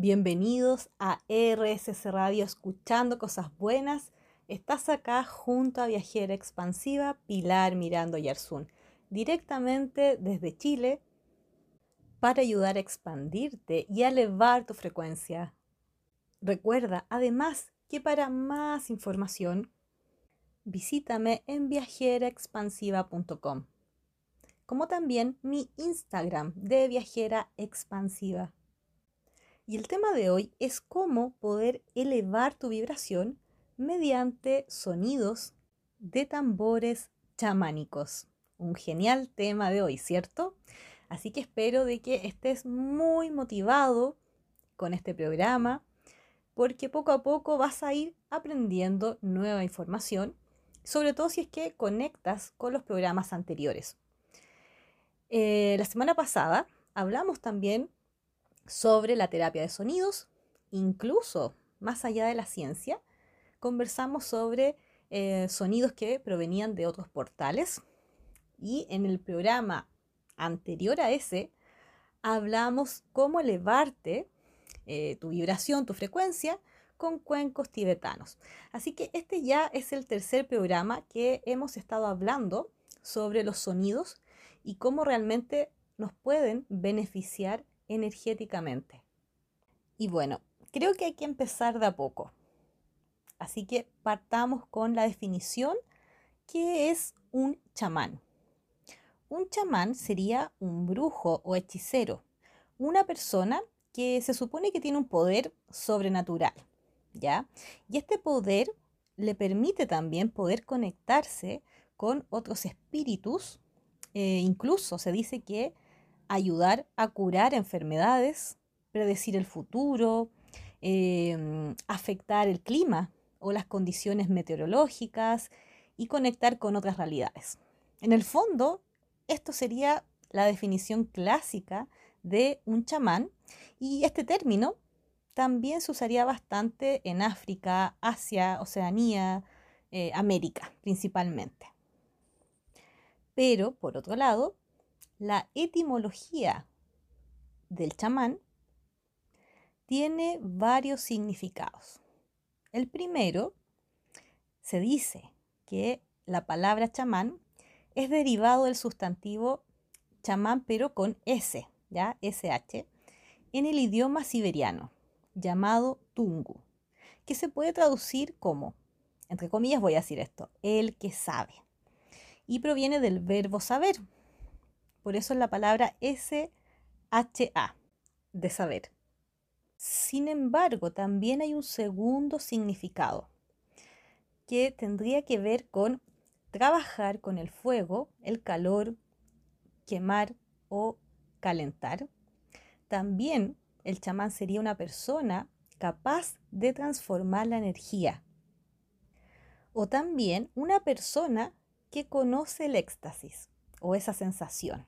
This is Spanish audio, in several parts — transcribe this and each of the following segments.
Bienvenidos a RSS Radio Escuchando Cosas Buenas. Estás acá junto a Viajera Expansiva Pilar Mirando Yarzún, directamente desde Chile, para ayudar a expandirte y a elevar tu frecuencia. Recuerda además que para más información, visítame en viajeraexpansiva.com, como también mi Instagram de Viajera Expansiva. Y el tema de hoy es cómo poder elevar tu vibración mediante sonidos de tambores chamánicos. Un genial tema de hoy, ¿cierto? Así que espero de que estés muy motivado con este programa porque poco a poco vas a ir aprendiendo nueva información, sobre todo si es que conectas con los programas anteriores. Eh, la semana pasada hablamos también sobre la terapia de sonidos, incluso más allá de la ciencia, conversamos sobre eh, sonidos que provenían de otros portales y en el programa anterior a ese hablamos cómo elevarte eh, tu vibración, tu frecuencia con cuencos tibetanos. Así que este ya es el tercer programa que hemos estado hablando sobre los sonidos y cómo realmente nos pueden beneficiar energéticamente. Y bueno, creo que hay que empezar de a poco. Así que partamos con la definición ¿qué es un chamán? Un chamán sería un brujo o hechicero, una persona que se supone que tiene un poder sobrenatural, ¿ya? Y este poder le permite también poder conectarse con otros espíritus, eh, incluso se dice que ayudar a curar enfermedades, predecir el futuro, em, afectar el clima o las condiciones meteorológicas y conectar con otras realidades. En el fondo, esto sería la definición clásica de un chamán y este término también se usaría bastante en África, Asia, Oceanía, eh, América principalmente. Pero, por otro lado, la etimología del chamán tiene varios significados. El primero, se dice que la palabra chamán es derivado del sustantivo chamán pero con S, ¿ya? SH, en el idioma siberiano, llamado tungu, que se puede traducir como, entre comillas voy a decir esto, el que sabe, y proviene del verbo saber, por eso es la palabra SHA, de saber. Sin embargo, también hay un segundo significado que tendría que ver con trabajar con el fuego, el calor, quemar o calentar. También el chamán sería una persona capaz de transformar la energía. O también una persona que conoce el éxtasis o esa sensación.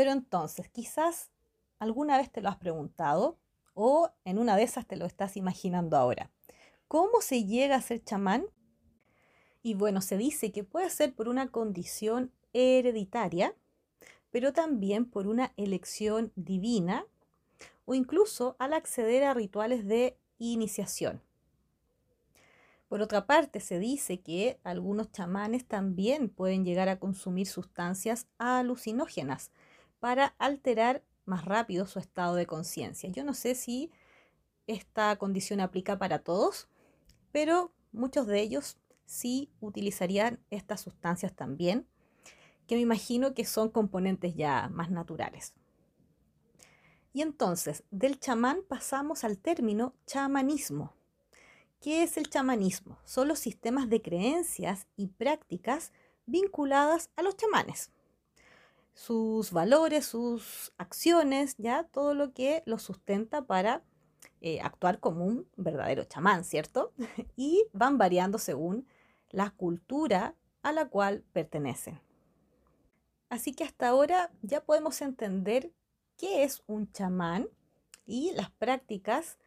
Pero entonces, quizás alguna vez te lo has preguntado o en una de esas te lo estás imaginando ahora. ¿Cómo se llega a ser chamán? Y bueno, se dice que puede ser por una condición hereditaria, pero también por una elección divina o incluso al acceder a rituales de iniciación. Por otra parte, se dice que algunos chamanes también pueden llegar a consumir sustancias alucinógenas, para alterar más rápido su estado de conciencia. Yo no sé si esta condición aplica para todos, pero muchos de ellos sí utilizarían estas sustancias también, que me imagino que son componentes ya más naturales. Y entonces, del chamán pasamos al término chamanismo. ¿Qué es el chamanismo? Son los sistemas de creencias y prácticas vinculadas a los chamanes sus valores, sus acciones, ya todo lo que los sustenta para eh, actuar como un verdadero chamán, ¿cierto? y van variando según la cultura a la cual pertenecen. Así que hasta ahora ya podemos entender qué es un chamán y las prácticas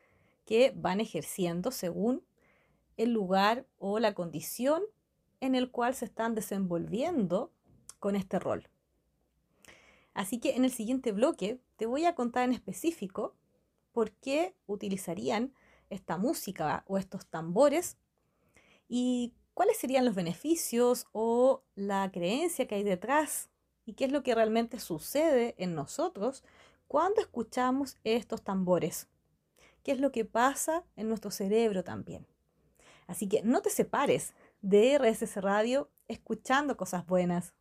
que van ejerciendo según el lugar o la condición en el cual se están desenvolviendo con este rol. Así que en el siguiente bloque te voy a contar en específico por qué utilizarían esta música o estos tambores y cuáles serían los beneficios o la creencia que hay detrás y qué es lo que realmente sucede en nosotros cuando escuchamos estos tambores. ¿Qué es lo que pasa en nuestro cerebro también? Así que no te separes de RSS Radio escuchando cosas buenas.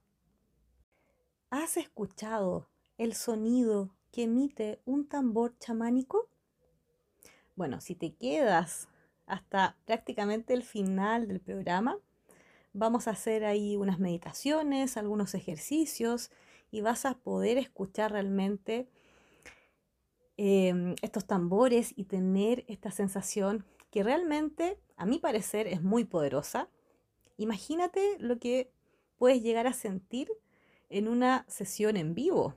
¿Has escuchado el sonido que emite un tambor chamánico? Bueno, si te quedas hasta prácticamente el final del programa, vamos a hacer ahí unas meditaciones, algunos ejercicios y vas a poder escuchar realmente em, estos tambores y tener esta sensación que realmente, a mi parecer, es muy poderosa. Imagínate lo que puedes llegar a sentir en una sesión en vivo.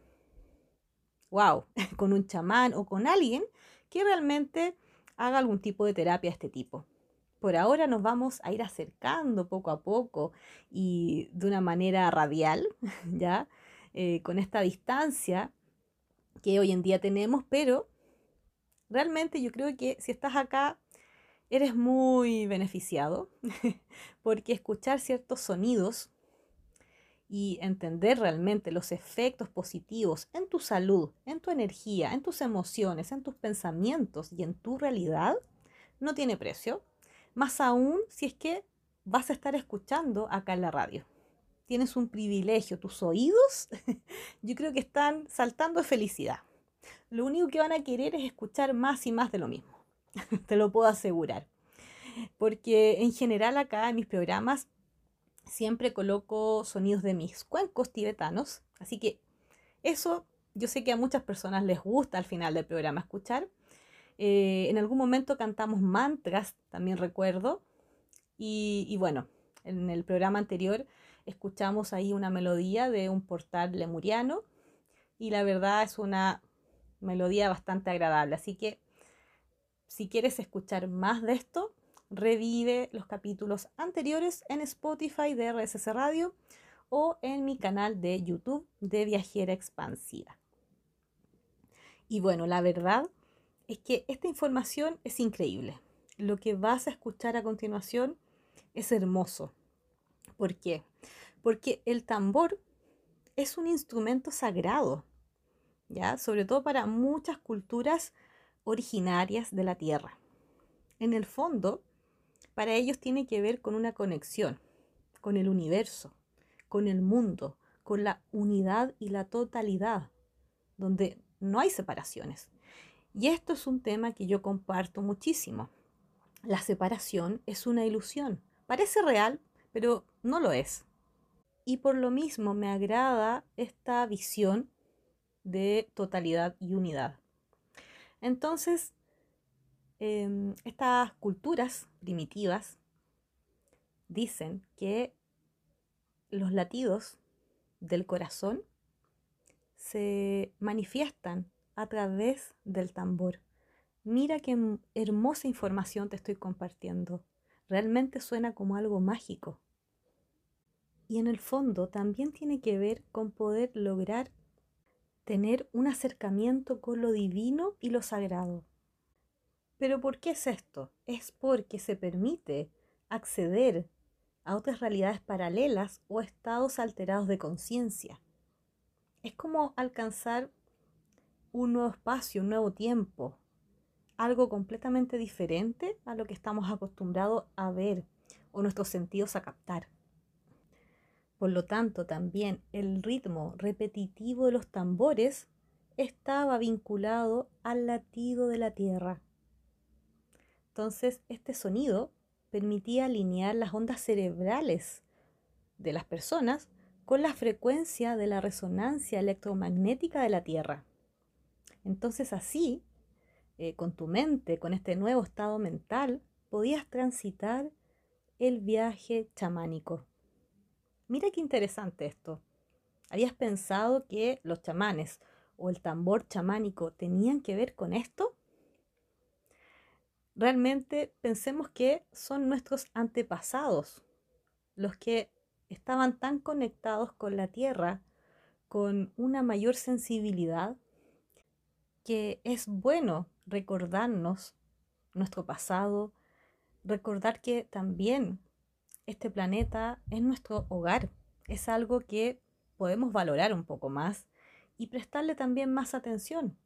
¡Wow! con un chamán o con alguien que realmente haga algún tipo de terapia de este tipo. Por ahora nos vamos a ir acercando poco a poco y de una manera radial, ¿ya? Eh, con esta distancia que hoy en día tenemos, pero realmente yo creo que si estás acá eres muy beneficiado porque escuchar ciertos sonidos y entender realmente los efectos positivos en tu salud, en tu energía, en tus emociones, en tus pensamientos y en tu realidad, no tiene precio. Más aún si es que vas a estar escuchando acá en la radio. Tienes un privilegio, tus oídos yo creo que están saltando de felicidad. Lo único que van a querer es escuchar más y más de lo mismo. Te lo puedo asegurar. Porque en general acá en mis programas siempre coloco sonidos de mis cuencos tibetanos, así que eso yo sé que a muchas personas les gusta al final del programa escuchar. Eh, en algún momento cantamos mantras, también recuerdo, y, y bueno, en el programa anterior escuchamos ahí una melodía de un portal lemuriano y la verdad es una melodía bastante agradable. Así que si quieres escuchar más de esto, revive los capítulos anteriores en Spotify de RSS Radio o en mi canal de YouTube de Viajera Expansiva. Y bueno, la verdad es que esta información es increíble. Lo que vas a escuchar a continuación es hermoso. ¿Por qué? Porque el tambor es un instrumento sagrado, ¿ya? Sobre todo para muchas culturas originarias de la Tierra. En el fondo, para ellos tiene que ver con una conexión, con el universo, con el mundo, con la unidad y la totalidad, donde no hay separaciones. Y esto es un tema que yo comparto muchísimo. La separación es una ilusión. Parece real, pero no lo es. Y por lo mismo me agrada esta visión de totalidad y unidad. Entonces, Em, estas culturas primitivas dicen que los latidos del corazón se manifiestan a través del tambor. Mira qué hermosa información te estoy compartiendo. Realmente suena como algo mágico. Y en el fondo también tiene que ver con poder lograr tener un acercamiento con lo divino y lo sagrado. Pero ¿por qué es esto? Es porque se permite acceder a otras realidades paralelas o estados alterados de conciencia. Es como alcanzar un nuevo espacio, un nuevo tiempo, algo completamente diferente a lo que estamos acostumbrados a ver o nuestros sentidos a captar. Por lo tanto, también el ritmo repetitivo de los tambores estaba vinculado al latido de la tierra. Entonces, este sonido permitía alinear las ondas cerebrales de las personas con la frecuencia de la resonancia electromagnética de la Tierra. Entonces así, eh, con tu mente, con este nuevo estado mental, podías transitar el viaje chamánico. Mira qué interesante esto. ¿Habías pensado que los chamanes o el tambor chamánico tenían que ver con esto? Realmente pensemos que son nuestros antepasados los que estaban tan conectados con la tierra, con una mayor sensibilidad, que es bueno recordarnos nuestro pasado, recordar que también este planeta es nuestro hogar, es algo que podemos valorar un poco más y prestarle también más atención,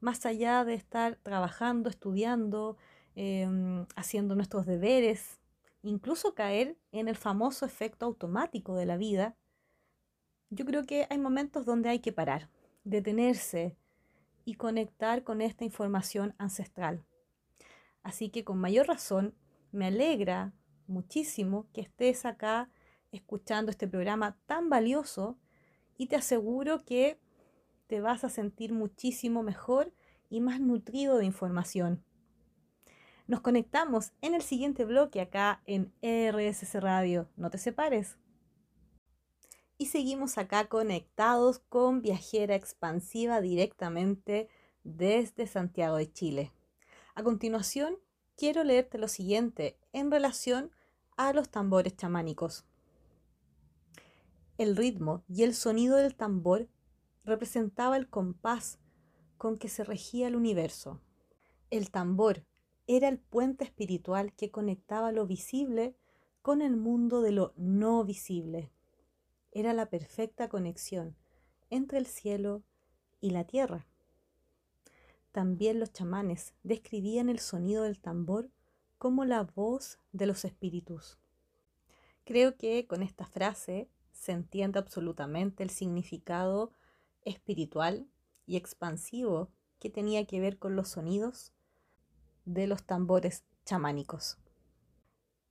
más allá de estar trabajando, estudiando, em, haciendo nuestros deberes, incluso caer en el famoso efecto automático de la vida, yo creo que hay momentos donde hay que parar, detenerse y conectar con esta información ancestral. Así que con mayor razón me alegra muchísimo que estés acá escuchando este programa tan valioso y te aseguro que te vas a sentir muchísimo mejor y más nutrido de información. Nos conectamos en el siguiente bloque acá en RSS Radio. No te separes. Y seguimos acá conectados con Viajera Expansiva directamente desde Santiago de Chile. A continuación, quiero leerte lo siguiente en relación a los tambores chamánicos. El ritmo y el sonido del tambor representaba el compás con que se regía el universo. El tambor era el puente espiritual que conectaba lo visible con el mundo de lo no visible. Era la perfecta conexión entre el cielo y la tierra. También los chamanes describían el sonido del tambor como la voz de los espíritus. Creo que con esta frase se entiende absolutamente el significado espiritual y expansivo que tenía que ver con los sonidos de los tambores chamánicos.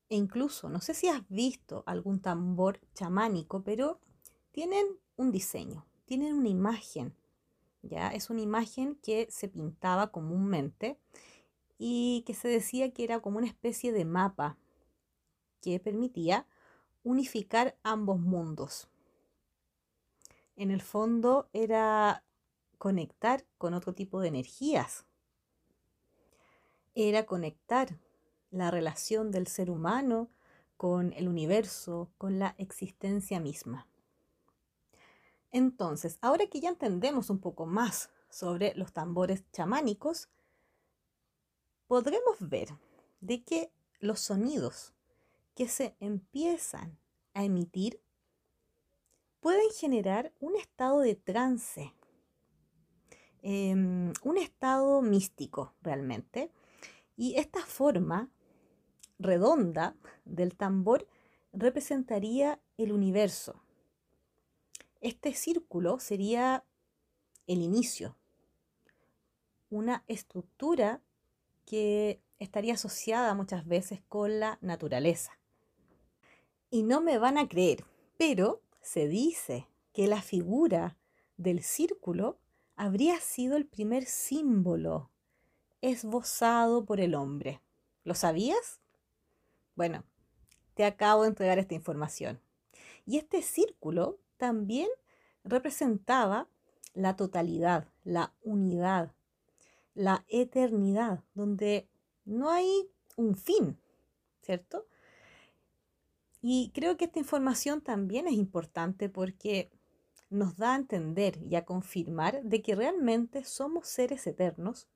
E incluso, no sé si has visto algún tambor chamánico, pero tienen un diseño, tienen una imagen. ¿ya? Es una imagen que se pintaba comúnmente y que se decía que era como una especie de mapa que permitía unificar ambos mundos. En el fondo era conectar con otro tipo de energías. Era conectar la relación del ser humano con el universo, con la existencia misma. Entonces, ahora que ya entendemos un poco más sobre los tambores chamánicos, podremos ver de que los sonidos que se empiezan a emitir pueden generar un estado de trance, em, un estado místico realmente. Y esta forma redonda del tambor representaría el universo. Este círculo sería el inicio, una estructura que estaría asociada muchas veces con la naturaleza. Y no me van a creer, pero se dice que la figura del círculo habría sido el primer símbolo esbozado por el hombre. ¿Lo sabías? Bueno, te acabo de entregar esta información. Y este círculo también representaba la totalidad, la unidad, la eternidad, donde no hay un fin, ¿cierto? Y creo que esta información también es importante porque nos da a entender y a confirmar de que realmente somos seres eternos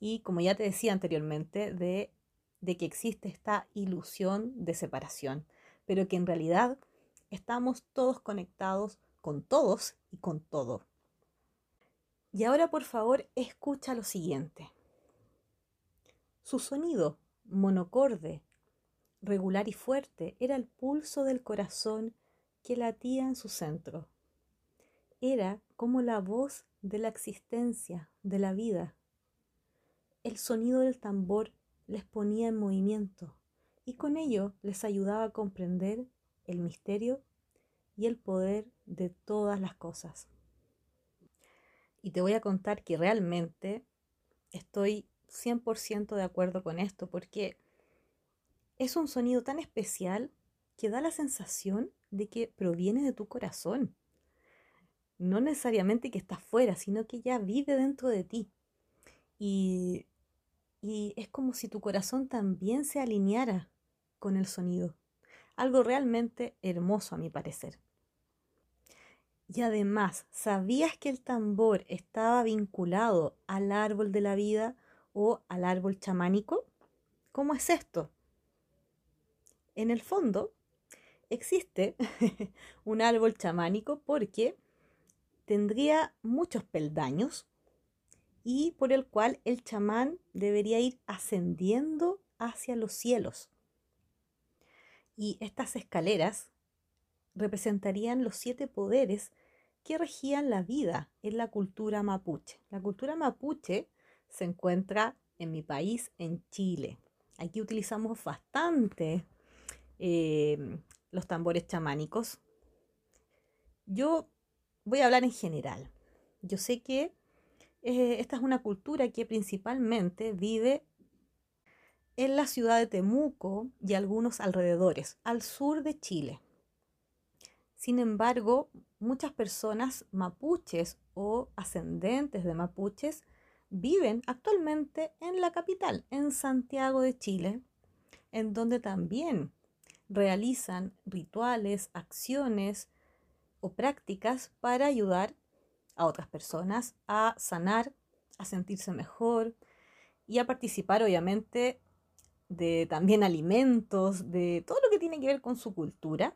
y, como ya te decía anteriormente, de, de que existe esta ilusión de separación, pero que en realidad estamos todos conectados con todos y con todo. Y ahora por favor escucha lo siguiente. Su sonido monocorde regular y fuerte, era el pulso del corazón que latía en su centro. Era como la voz de la existencia, de la vida. El sonido del tambor les ponía en movimiento y con ello les ayudaba a comprender el misterio y el poder de todas las cosas. Y te voy a contar que realmente estoy 100% de acuerdo con esto porque es un sonido tan especial que da la sensación de que proviene de tu corazón. No necesariamente que está fuera, sino que ya vive dentro de ti. Y, y es como si tu corazón también se alineara con el sonido. Algo realmente hermoso a mi parecer. Y además, ¿sabías que el tambor estaba vinculado al árbol de la vida o al árbol chamánico? ¿Cómo es esto? En el fondo, existe un árbol chamánico porque tendría muchos peldaños y por el cual el chamán debería ir ascendiendo hacia los cielos. Y estas escaleras representarían los siete poderes que regían la vida en la cultura mapuche. La cultura mapuche se encuentra en mi país, en Chile. Aquí utilizamos bastante eh, los tambores chamánicos. Yo voy a hablar en general. Yo sé que eh, esta es una cultura que principalmente vive en la ciudad de Temuco y algunos alrededores, al sur de Chile. Sin embargo, muchas personas mapuches o ascendentes de mapuches viven actualmente en la capital, en Santiago de Chile, en donde también realizan rituales, acciones o prácticas para ayudar a otras personas a sanar, a sentirse mejor y a participar obviamente de también alimentos, de todo lo que tiene que ver con su cultura.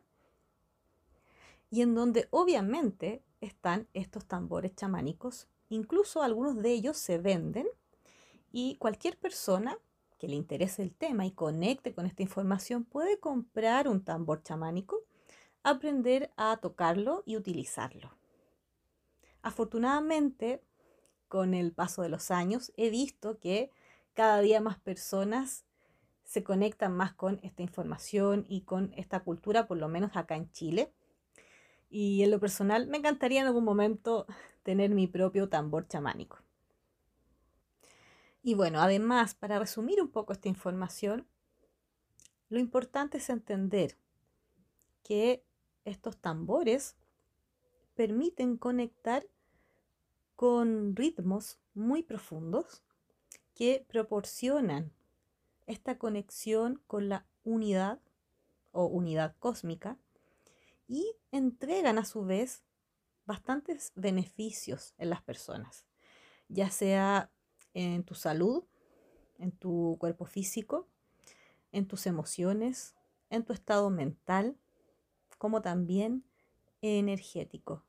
Y en donde obviamente están estos tambores chamánicos, incluso algunos de ellos se venden y cualquier persona que le interese el tema y conecte con esta información puede comprar un tambor chamánico, aprender a tocarlo y utilizarlo. Afortunadamente, con el paso de los años, he visto que cada día más personas se conectan más con esta información y con esta cultura, por lo menos acá en Chile. Y en lo personal, me encantaría en algún momento tener mi propio tambor chamánico. Y bueno, además, para resumir un poco esta información, lo importante es entender que estos tambores permiten conectar con ritmos muy profundos que proporcionan esta conexión con la unidad o unidad cósmica y entregan a su vez bastantes beneficios en las personas, ya sea en tu salud, en tu cuerpo físico, en tus emociones, en tu estado mental, como también energético.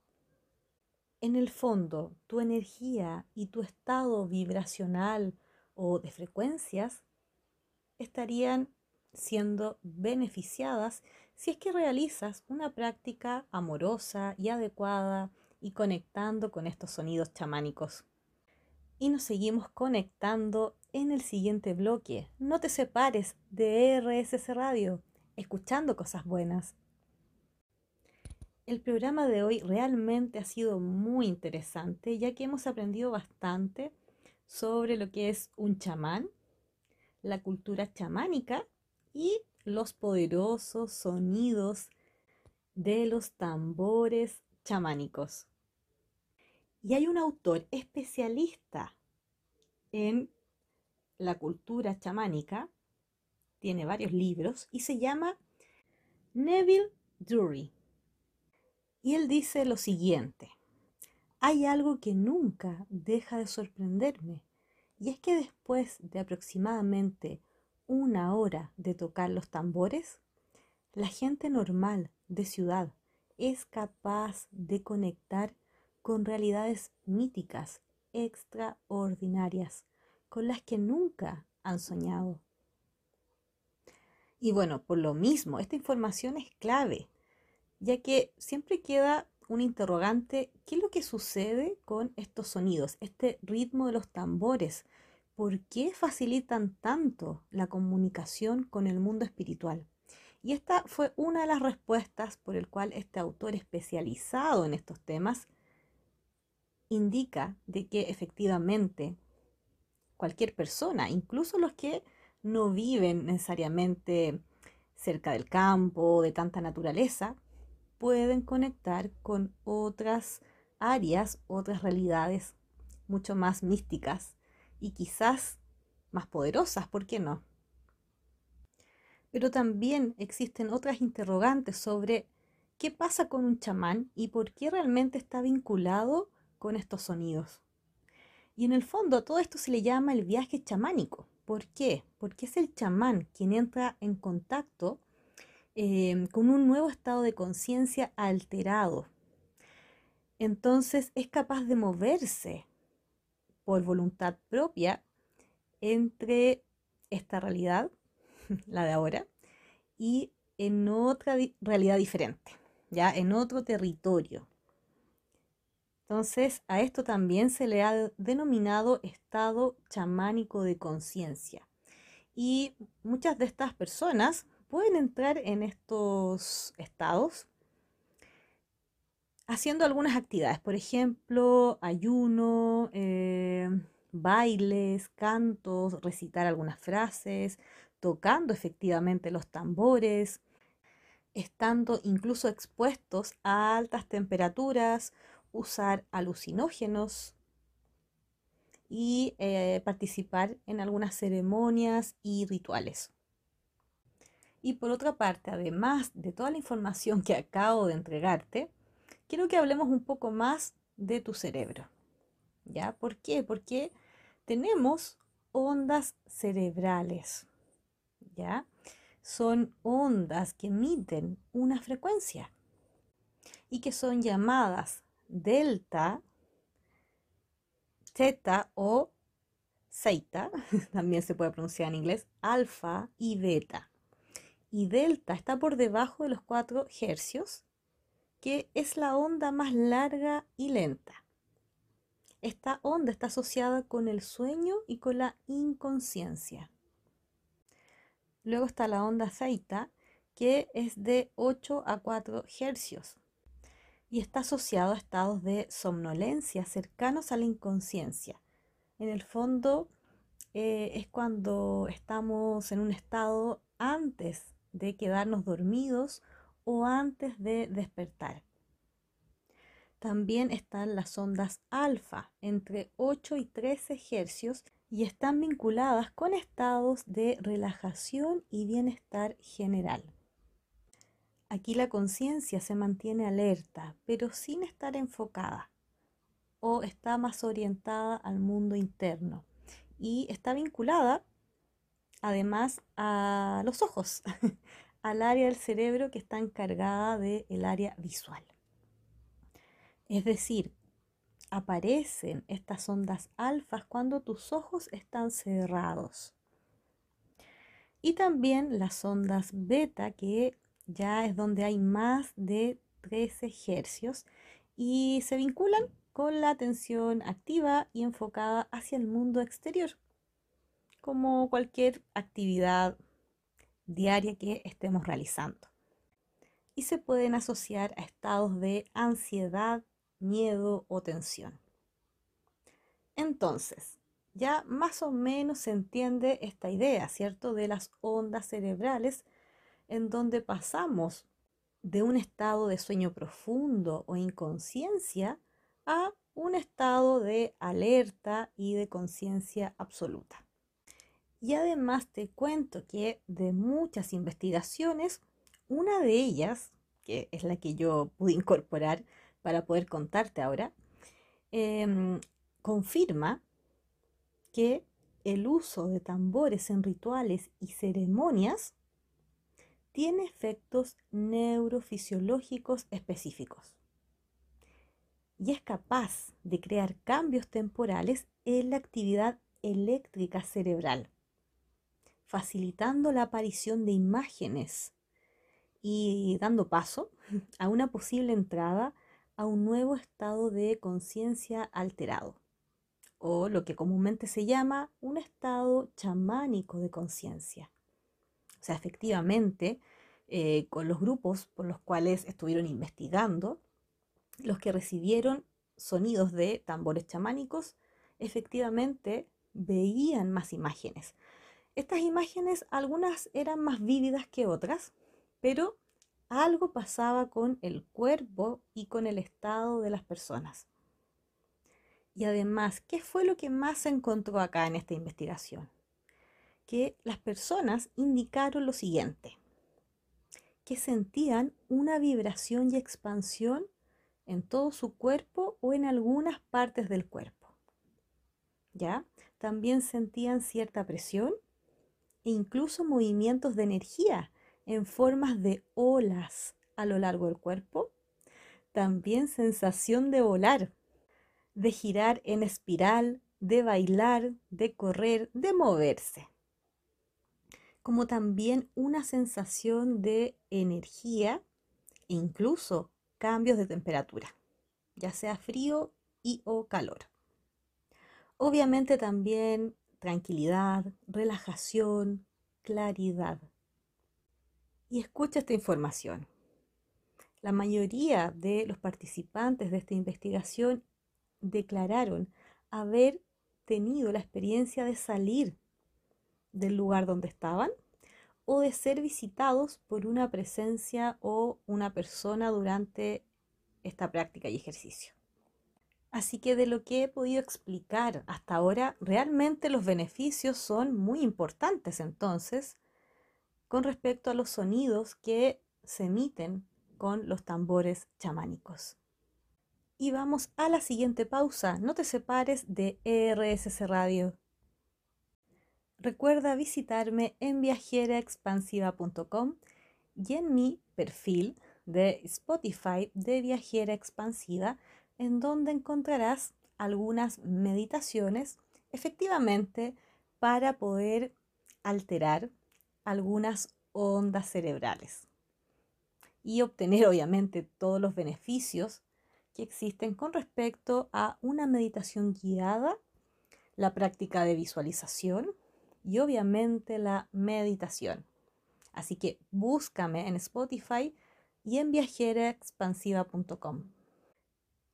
En el fondo, tu energía y tu estado vibracional o de frecuencias estarían siendo beneficiadas si es que realizas una práctica amorosa y adecuada y conectando con estos sonidos chamánicos y nos seguimos conectando en el siguiente bloque. No te separes de RSS Radio, escuchando cosas buenas. El programa de hoy realmente ha sido muy interesante ya que hemos aprendido bastante sobre lo que es un chamán, la cultura chamánica y los poderosos sonidos de los tambores chamánicos. Y hay un autor especialista en la cultura chamánica, tiene varios libros y se llama Neville Drury. Y él dice lo siguiente, hay algo que nunca deja de sorprenderme, y es que después de aproximadamente una hora de tocar los tambores, la gente normal de ciudad es capaz de conectar con realidades míticas, extraordinarias, con las que nunca han soñado. Y bueno, por lo mismo, esta información es clave, ya que siempre queda un interrogante, ¿qué es lo que sucede con estos sonidos, este ritmo de los tambores? ¿Por qué facilitan tanto la comunicación con el mundo espiritual? Y esta fue una de las respuestas por el cual este autor especializado en estos temas indica de que efectivamente cualquier persona, incluso los que no viven necesariamente cerca del campo, de tanta naturaleza, pueden conectar con otras áreas, otras realidades mucho más místicas y quizás más poderosas, ¿por qué no? Pero también existen otras interrogantes sobre qué pasa con un chamán y por qué realmente está vinculado con estos sonidos. Y en el fondo todo esto se le llama el viaje chamánico. ¿Por qué? Porque es el chamán quien entra en contacto em, con un nuevo estado de conciencia alterado. Entonces es capaz de moverse por voluntad propia entre esta realidad, la de ahora, y en otra realidad diferente, ya en otro territorio. Entonces, a esto también se le ha denominado estado chamánico de conciencia. Y muchas de estas personas pueden entrar en estos estados haciendo algunas actividades, por ejemplo, ayuno, eh, bailes, cantos, recitar algunas frases, tocando efectivamente los tambores, estando incluso expuestos a altas temperaturas, usar alucinógenos y eh, participar en algunas ceremonias y rituales. Y por otra parte, además de toda la información que acabo de entregarte, quiero que hablemos un poco más de tu cerebro. ¿Ya? ¿Por qué? Porque tenemos ondas cerebrales. ¿Ya? Son ondas que emiten una frecuencia y que son llamadas delta, teta o zeta, también se puede pronunciar en inglés, alfa y beta. Y delta está por debajo de los 4 hercios, que es la onda más larga y lenta. Esta onda está asociada con el sueño y con la inconsciencia. Luego está la onda zeta, que es de 8 a 4 hercios y está asociado a estados de somnolencia cercanos a la inconsciencia. En el fondo eh, es cuando estamos en un estado antes de quedarnos dormidos o antes de despertar. También están las ondas alfa entre 8 y 13 hercios y están vinculadas con estados de relajación y bienestar general. Aquí la conciencia se mantiene alerta, pero sin estar enfocada o está más orientada al mundo interno y está vinculada además a los ojos, al área del cerebro que está encargada del área visual. Es decir, aparecen estas ondas alfas cuando tus ojos están cerrados. Y también las ondas beta que ya es donde hay más de 13 hercios y se vinculan con la atención activa y enfocada hacia el mundo exterior, como cualquier actividad diaria que estemos realizando. Y se pueden asociar a estados de ansiedad, miedo o tensión. Entonces, ya más o menos se entiende esta idea, ¿cierto? De las ondas cerebrales en donde pasamos de un estado de sueño profundo o inconsciencia a un estado de alerta y de conciencia absoluta. Y además te cuento que de muchas investigaciones, una de ellas, que es la que yo pude incorporar para poder contarte ahora, em, confirma que el uso de tambores en rituales y ceremonias tiene efectos neurofisiológicos específicos. Y es capaz de crear cambios temporales en la actividad eléctrica cerebral, facilitando la aparición de imágenes y dando paso a una posible entrada a un nuevo estado de conciencia alterado, o lo que comúnmente se llama un estado chamánico de conciencia. O sea, efectivamente, eh, con los grupos por los cuales estuvieron investigando, los que recibieron sonidos de tambores chamánicos, efectivamente veían más imágenes. Estas imágenes, algunas eran más vívidas que otras, pero algo pasaba con el cuerpo y con el estado de las personas. Y además, ¿qué fue lo que más se encontró acá en esta investigación? que las personas indicaron lo siguiente, que sentían una vibración y expansión en todo su cuerpo o en algunas partes del cuerpo. ¿Ya? También sentían cierta presión e incluso movimientos de energía en formas de olas a lo largo del cuerpo. También sensación de volar, de girar en espiral, de bailar, de correr, de moverse. Como también una sensación de energía e incluso cambios de temperatura, ya sea frío y o calor. Obviamente también tranquilidad, relajación, claridad. Y escucha esta información. La mayoría de los participantes de esta investigación declararon haber tenido la experiencia de salir del lugar donde estaban o de ser visitados por una presencia o una persona durante esta práctica y ejercicio. Así que de lo que he podido explicar hasta ahora, realmente los beneficios son muy importantes entonces con respecto a los sonidos que se emiten con los tambores chamánicos. Y vamos a la siguiente pausa. No te separes de ERSC Radio. Recuerda visitarme en viajeraexpansiva.com y en mi perfil de Spotify de Viajera Expansiva en donde encontrarás algunas meditaciones efectivamente para poder alterar algunas ondas cerebrales y obtener obviamente todos los beneficios que existen con respecto a una meditación guiada, la práctica de visualización y obviamente la meditación. Así que búscame en Spotify y en viajeraexpansiva.com.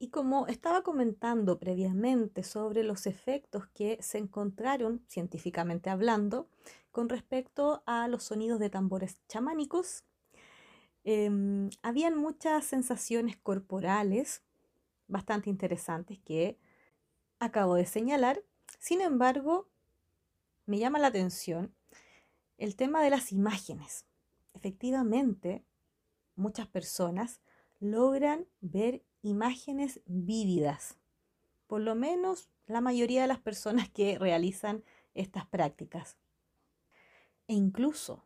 Y como estaba comentando previamente sobre los efectos que se encontraron, científicamente hablando, con respecto a los sonidos de tambores chamánicos, em, habían muchas sensaciones corporales bastante interesantes que acabo de señalar. Sin embargo, me llama la atención el tema de las imágenes. Efectivamente, muchas personas logran ver imágenes vívidas. Por lo menos la mayoría de las personas que realizan estas prácticas. E incluso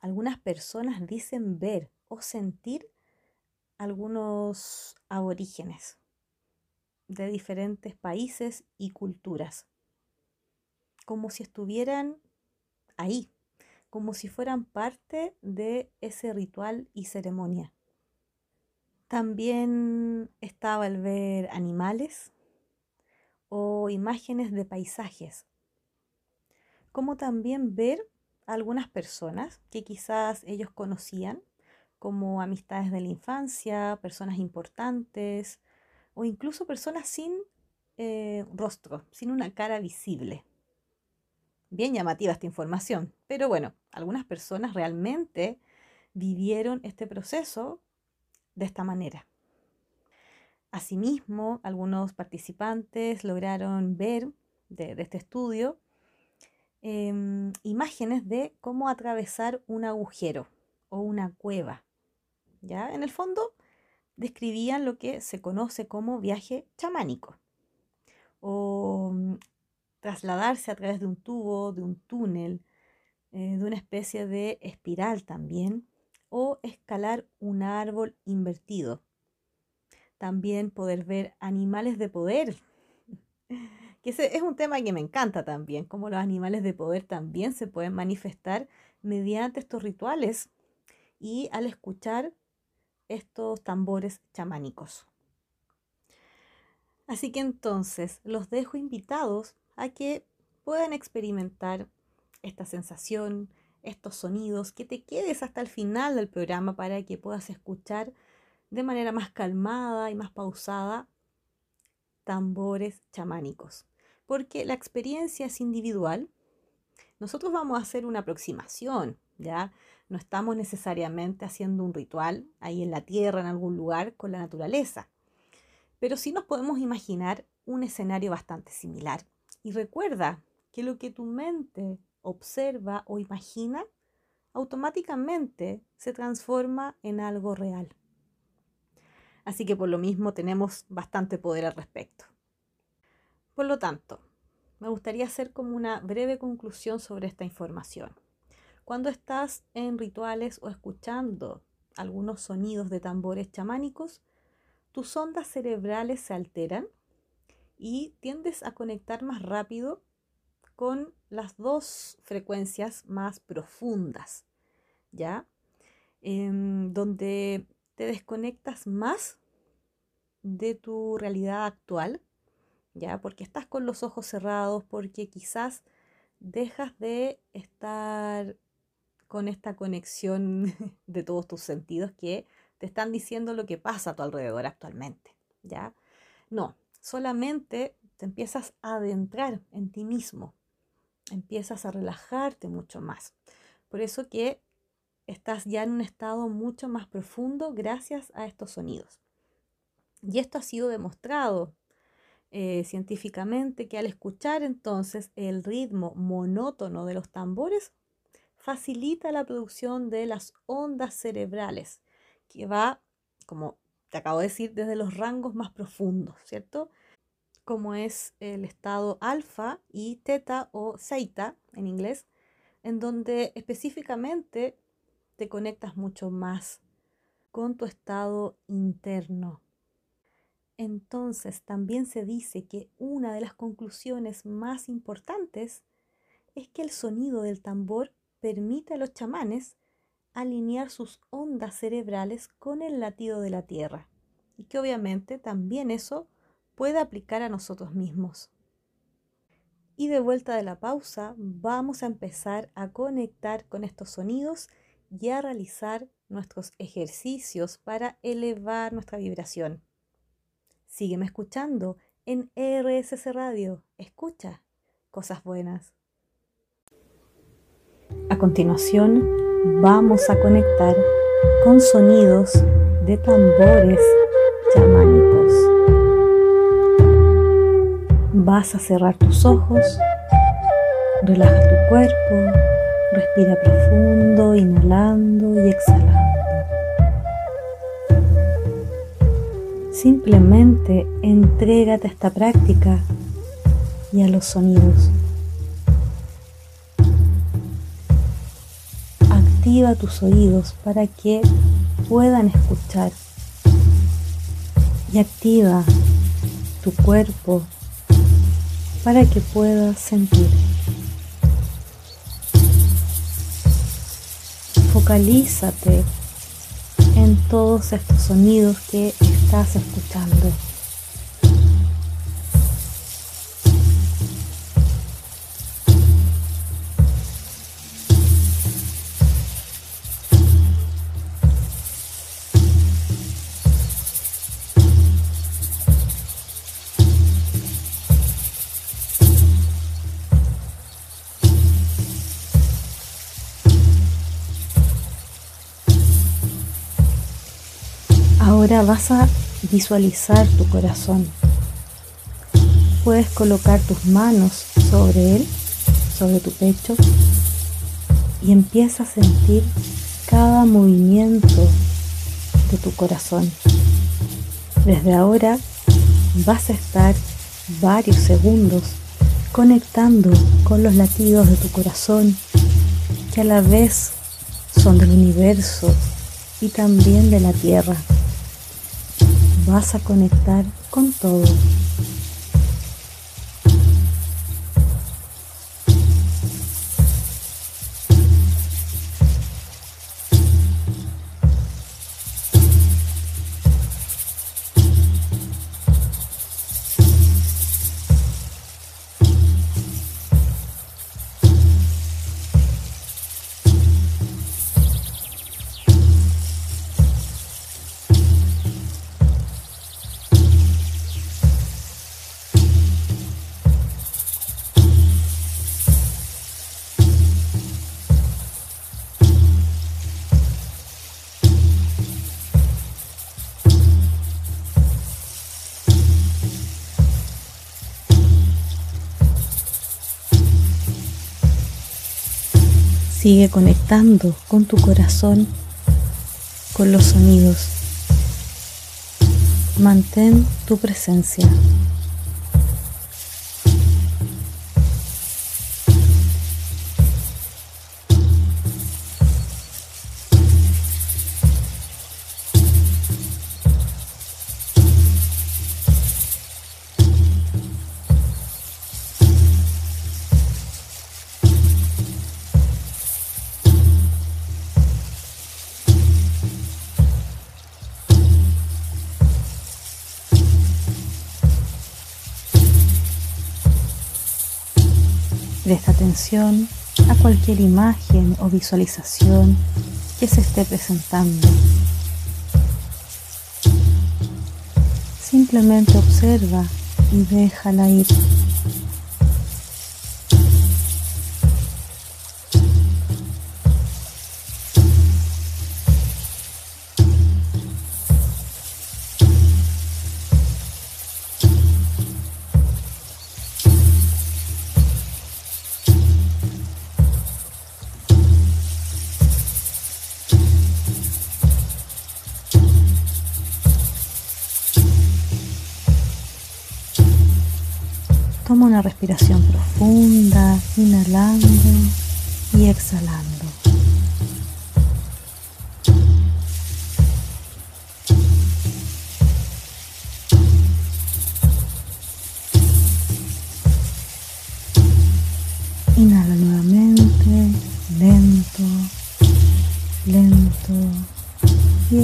algunas personas dicen ver o sentir algunos aborígenes de diferentes países y culturas, como si estuvieran ahí, como si fueran parte de ese ritual y ceremonia. También estaba el ver animales o imágenes de paisajes, como también ver algunas personas que quizás ellos conocían como amistades de la infancia, personas importantes o incluso personas sin eh, rostro, sin una cara visible. Bien llamativa esta información, pero bueno, algunas personas realmente vivieron este proceso de esta manera. Asimismo, algunos participantes lograron ver de, este estudio em, imágenes de cómo atravesar un agujero o una cueva. ¿ya? En el fondo, describían lo que se conoce como viaje chamánico o mm, trasladarse a través de un tubo, de un túnel, eh, de una especie de espiral también, o escalar un árbol invertido. También poder ver animales de poder, que es un tema que me encanta también, cómo los animales de poder también se pueden manifestar mediante estos rituales y al escuchar estos tambores chamánicos. Así que entonces los dejo invitados a que puedan experimentar esta sensación, estos sonidos, que te quedes hasta el final del programa para que puedas escuchar de manera más calmada y más pausada tambores chamánicos. Porque la experiencia es individual. Nosotros vamos a hacer una aproximación, ¿ya? No estamos necesariamente haciendo un ritual ahí en la tierra, en algún lugar, con la naturaleza. Pero sí nos podemos imaginar un escenario bastante similar. Y recuerda que lo que tu mente observa o imagina, automáticamente se transforma en algo real. Así que por lo mismo tenemos bastante poder al respecto. Por lo tanto, me gustaría hacer como una breve conclusión sobre esta información. Cuando estás en rituales o escuchando algunos sonidos de tambores chamánicos, tus ondas cerebrales se alteran y tiendes a conectar más rápido con las dos frecuencias más profundas, ¿ya? Em, donde te desconectas más de tu realidad actual, ¿ya? Porque estás con los ojos cerrados, porque quizás dejas de estar con esta conexión de todos tus sentidos que te están diciendo lo que pasa a tu alrededor actualmente, ¿ya? No, solamente te empiezas a adentrar en ti mismo, empiezas a relajarte mucho más. Por eso que estás ya en un estado mucho más profundo gracias a estos sonidos. Y esto ha sido demostrado eh, científicamente que al escuchar entonces el ritmo monótono de los tambores facilita la producción de las ondas cerebrales, que va, como te acabo de decir, desde los rangos más profundos, ¿cierto? Como es el estado alfa y teta o zeta en inglés, en donde específicamente te conectas mucho más con tu estado interno. Entonces también se dice que una de las conclusiones más importantes es que el sonido del tambor permite a los chamanes alinear sus ondas cerebrales con el latido de la tierra y que obviamente también eso puede aplicar a nosotros mismos. Y de vuelta de la pausa vamos a empezar a conectar con estos sonidos y a realizar nuestros ejercicios para elevar nuestra vibración. Sígueme escuchando en RSC Radio. Escucha cosas buenas. A continuación, vamos a conectar con sonidos de tambores chamánicos. Vas a cerrar tus ojos, relaja tu cuerpo, respira profundo, inhalando y exhalando. Simplemente entrégate a esta práctica y a los sonidos. Activa tus oídos para que puedan escuchar y activa tu cuerpo para que puedas sentir. Focalízate en todos estos sonidos que estás escuchando. Ahora vas a visualizar tu corazón. Puedes colocar tus manos sobre él, sobre tu pecho, y empieza a sentir cada movimiento de tu corazón. Desde ahora vas a estar varios segundos conectando con los latidos de tu corazón que a la vez son del universo y también de la tierra vas a conectar con todo. Sigue conectando con tu corazón, con los sonidos. Mantén tu presencia. Presta atención a cualquier imagen o visualización que se esté presentando. Simplemente observa y déjala ir.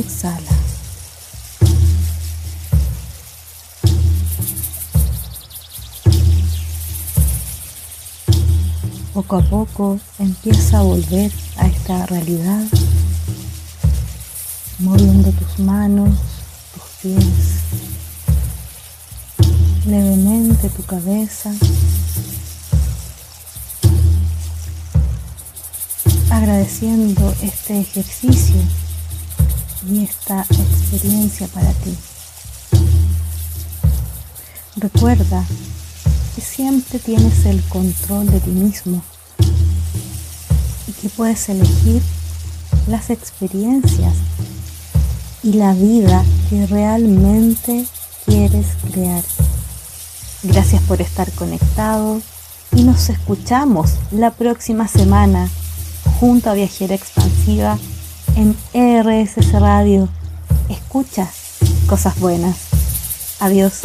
Exhala. Poco a poco empieza a volver a esta realidad, moviendo tus manos, tus pies, levemente tu cabeza, agradeciendo este ejercicio y esta experiencia para ti. Recuerda que siempre tienes el control de ti mismo y que puedes elegir las experiencias y la vida que realmente quieres crear. Gracias por estar conectado y nos escuchamos la próxima semana junto a Viajera Expansiva en RSS Radio. Escucha cosas buenas. Adiós.